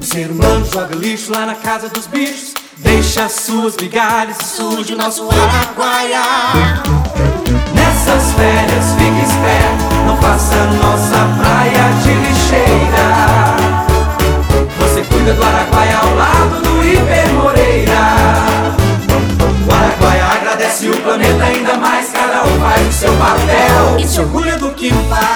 O ser humano joga lixo lá na casa dos bichos, deixa as suas migalhas e surge o nosso araguaia. Nessas férias, fique esperto, não faça nossa praia de lixeira. Você cuida do araguaia ao lado do Iber Moreira. O araguaia agradece o planeta ainda mais, cada um faz o seu papel e se orgulha do que faz.